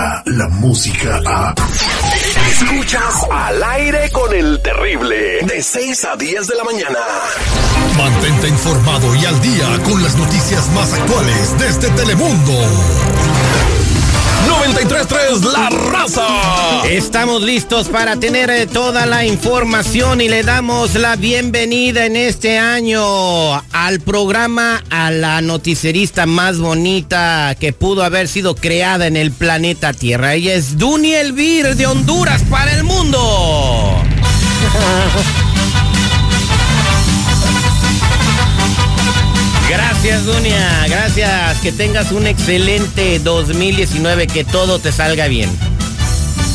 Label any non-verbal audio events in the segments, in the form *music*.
llega la música a... Escuchas al aire con el terrible de 6 a 10 de la mañana. Mantente informado y al día con las noticias más actuales desde Telemundo. 93.3 La Raza. Estamos listos para tener eh, toda la información y le damos la bienvenida en este año al programa a la noticierista más bonita que pudo haber sido creada en el planeta Tierra. Ella es Duny Elvir de Honduras para el mundo. *laughs* Gracias, Dunia. Gracias. Que tengas un excelente 2019. Que todo te salga bien.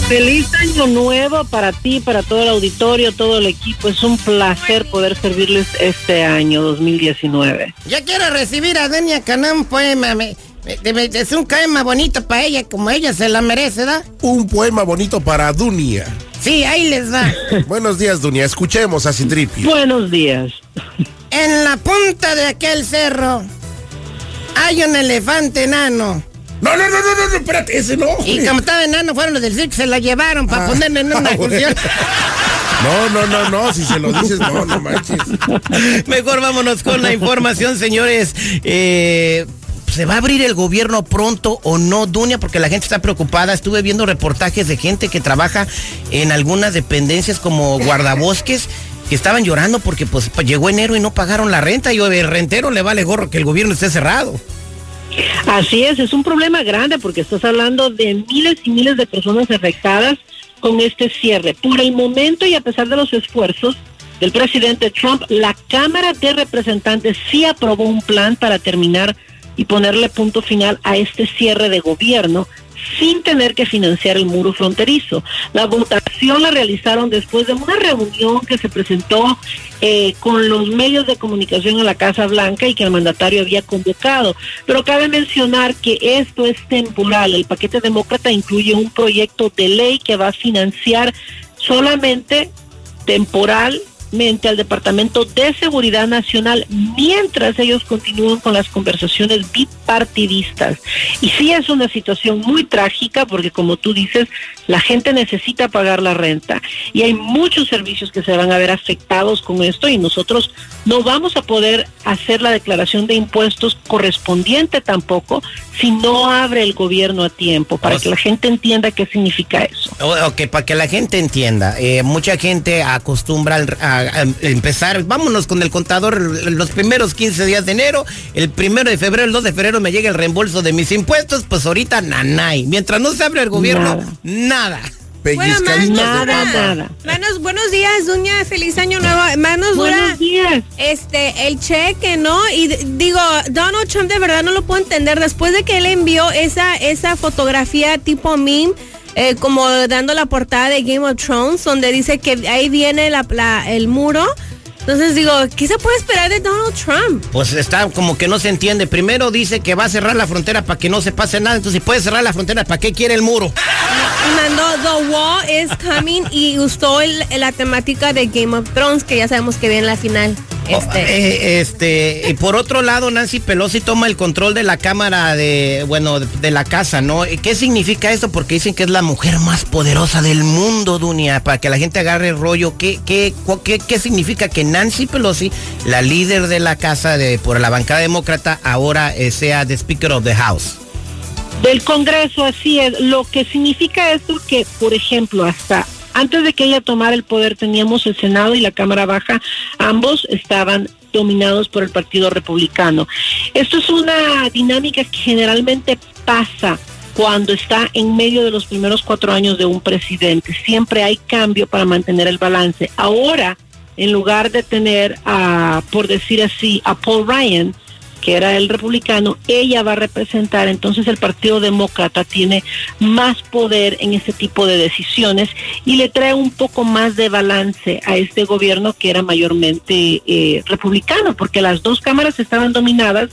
Feliz año nuevo para ti, para todo el auditorio, todo el equipo. Es un placer poder servirles este año 2019. Yo quiero recibir a Dunia con un poema. Me, me- me- es un poema bonito para ella, como ella se la merece, ¿da? Un poema bonito para Dunia. Sí, ahí les va. *laughs* Buenos días, Dunia. Escuchemos a Citripio. Buenos días. En la punta de aquel cerro hay un elefante enano. No, no, no, no, no, no, espérate, ese no. Y como estaba enano, fueron los del circo, se la llevaron para Ah. ponerle en una *laughs* función. No, no, no, no, si se lo dices, no, no manches. *laughs* Mejor vámonos con la información, señores. Eh, ¿Se va a abrir el gobierno pronto o no, Dunia? Porque la gente está preocupada. Estuve viendo reportajes de gente que trabaja en algunas dependencias como guardabosques que estaban llorando porque pues llegó enero y no pagaron la renta y el rentero le vale gorro que el gobierno esté cerrado. Así es, es un problema grande porque estás hablando de miles y miles de personas afectadas con este cierre. Por el momento y a pesar de los esfuerzos del presidente Trump, la Cámara de Representantes sí aprobó un plan para terminar y ponerle punto final a este cierre de gobierno sin tener que financiar el muro fronterizo. La votación la realizaron después de una reunión que se presentó eh, con los medios de comunicación en la Casa Blanca y que el mandatario había convocado. Pero cabe mencionar que esto es temporal. El paquete demócrata incluye un proyecto de ley que va a financiar solamente al Departamento de Seguridad Nacional mientras ellos continúan con las conversaciones bipartidistas. Y sí es una situación muy trágica porque como tú dices, la gente necesita pagar la renta y hay muchos servicios que se van a ver afectados con esto y nosotros no vamos a poder hacer la declaración de impuestos correspondiente tampoco si no abre el gobierno a tiempo para O que la gente entienda qué significa eso. Ok, para que la gente entienda, eh, mucha gente acostumbra al- a, a empezar, vámonos con el contador los primeros 15 días de enero, el primero de febrero, el 2 de febrero me llega el reembolso de mis impuestos, pues ahorita nanay. Mientras no se abre el gobierno, nada. De papa. nada. Manos, buenos días, Duña, feliz año nuevo. Manos dura Buenos días. este el cheque, ¿no? Y digo, Donald Trump de verdad no lo puedo entender. Después de que él envió esa, esa fotografía tipo meme, eh, como dando la portada de Game of Thrones, donde dice que ahí viene la, la- el muro. Entonces digo, ¿qué se puede esperar de Donald Trump? Pues está como que no se entiende. Primero dice que va a cerrar la frontera para que no se pase nada. Entonces, si puede cerrar la frontera, ¿para qué quiere el muro? Mandó The Wall is Coming y usó el- la temática de Game of Thrones, que ya sabemos que viene la final. Este. Eh, este, y por otro lado, Nancy Pelosi toma el control de la Cámara de, bueno, de, de la casa, ¿no? ¿Qué significa esto? Porque dicen que es la mujer más poderosa del mundo, Dunia, para que la gente agarre el rollo. ¿Qué, qué, qué, qué significa que Nancy Pelosi, la líder de la casa de, por la bancada demócrata, ahora eh, sea the Speaker of the House? Del Congreso, así es. Lo que significa esto que, por ejemplo, hasta antes de que ella tomara el poder teníamos el Senado y la Cámara Baja, ambos estaban dominados por el Partido Republicano. Esto es una dinámica que generalmente pasa cuando está en medio de los primeros cuatro años de un presidente. Siempre hay cambio para mantener el balance. Ahora, en lugar de tener, a, por decir así, a Paul Ryan, que era el republicano, ella va a representar, entonces el Partido Demócrata tiene más poder en este tipo de decisiones y le trae un poco más de balance a este gobierno que era mayormente eh, republicano, porque las dos cámaras estaban dominadas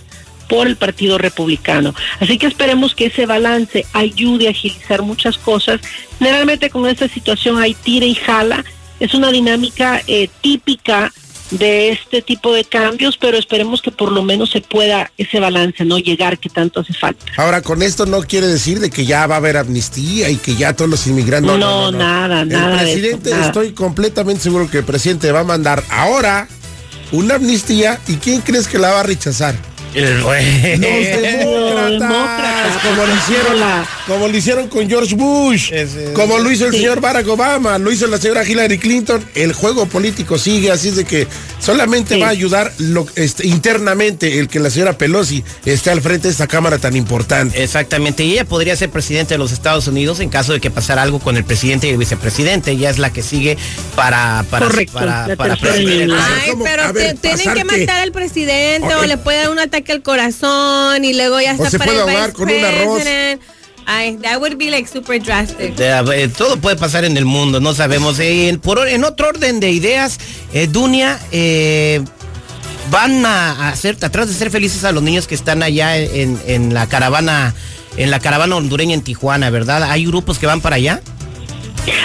por el Partido Republicano. Así que esperemos que ese balance ayude a agilizar muchas cosas. Generalmente con esta situación hay tira y jala, es una dinámica eh, típica de este tipo de cambios, pero esperemos que por lo menos se pueda ese balance, no llegar que tanto hace falta. Ahora, con esto no quiere decir de que ya va a haber amnistía y que ya todos los inmigrantes... No, nada, nada. El presidente, de eso, nada. estoy completamente seguro que el presidente va a mandar ahora una amnistía y ¿quién crees que la va a rechazar? Los *laughs* demócratas, como lo hicieron, la- como lo hicieron con George Bush, como lo hizo el Sí. señor Barack Obama, lo hizo la señora Hillary Clinton. El juego político sigue, así es de que solamente Sí. va a ayudar lo- este, internamente el que la señora Pelosi esté al frente de esta cámara tan importante. Exactamente, y ella podría ser presidente de los Estados Unidos en caso de que pasara algo con el presidente y el vicepresidente. Ella es la que sigue para para Correcto, para, para línea. país. Ay, pero ver, te- tienen ¿pasar que matar al presidente o Ok. le puede dar un ataque al corazón y luego ya O está se para puede el ahogar vice con un arroz. Ay, that would be like super drastic. Eh, todo puede pasar en el mundo, no sabemos. Eh, en, por, en otro orden de ideas, eh, Dunia, eh, van a hacer, atrás de ser felices a los niños que están allá en, en la caravana, en la caravana hondureña en Tijuana, ¿verdad? ¿Hay grupos que van para allá?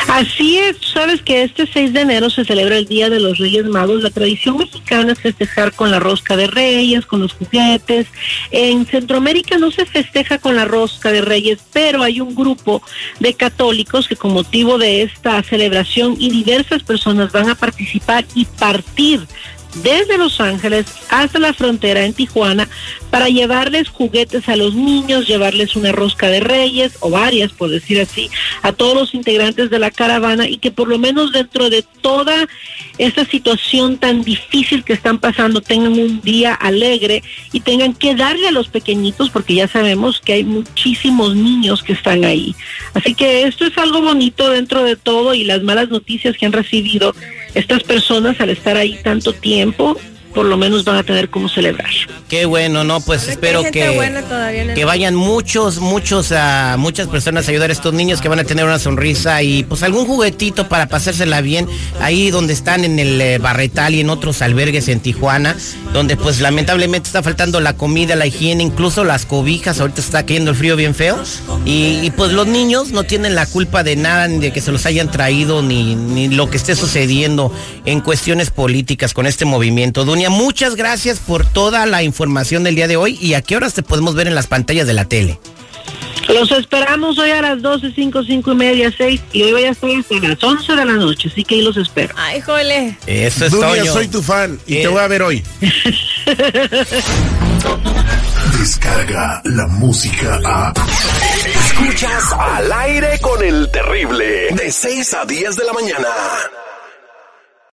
Así es, sabes que este 6 de enero se celebra el Día de los Reyes Magos. La tradición mexicana es festejar con la rosca de reyes, con los juguetes. En Centroamérica no se festeja con la rosca de reyes, pero hay un grupo de católicos que con motivo de esta celebración y diversas personas van a participar y partir desde Los Ángeles hasta la frontera en Tijuana para llevarles juguetes a los niños, llevarles una rosca de reyes o varias, por decir así, a todos los integrantes de la caravana y que por lo menos dentro de toda esta situación tan difícil que están pasando tengan un día alegre y tengan que darle a los pequeñitos porque ya sabemos que hay muchísimos niños que están ahí. Así que esto es algo bonito dentro de todo y las malas noticias que han recibido estas personas al estar ahí tanto tiempo, por lo menos van a tener cómo celebrar. Qué bueno, no, pues Pero espero que, que vayan muchos, muchos, ah, muchas personas a ayudar a estos niños que van a tener una sonrisa y pues algún juguetito para pasársela bien ahí donde están en el eh, Barretal y en otros albergues en Tijuana, donde pues lamentablemente está faltando la comida, la higiene, incluso las cobijas, ahorita está cayendo el frío bien feo y, y, pues los niños no tienen la culpa de nada, ni de que se los hayan traído, ni, ni lo que esté sucediendo en cuestiones políticas con este movimiento. Dunia, muchas gracias por toda la información del día de hoy y a qué horas te podemos ver en las pantallas de la tele. Los esperamos hoy a las 12, 5, 5 y media, 6 y hoy voy a estar hasta las 11 de la noche, así que ahí los espero. Ay, jole. Eso es Dunia, Toño. soy tu fan y Eh. te voy a ver hoy. *laughs* Descarga la música a. Escuchas al aire con el terrible. De 6 a 10 de la mañana.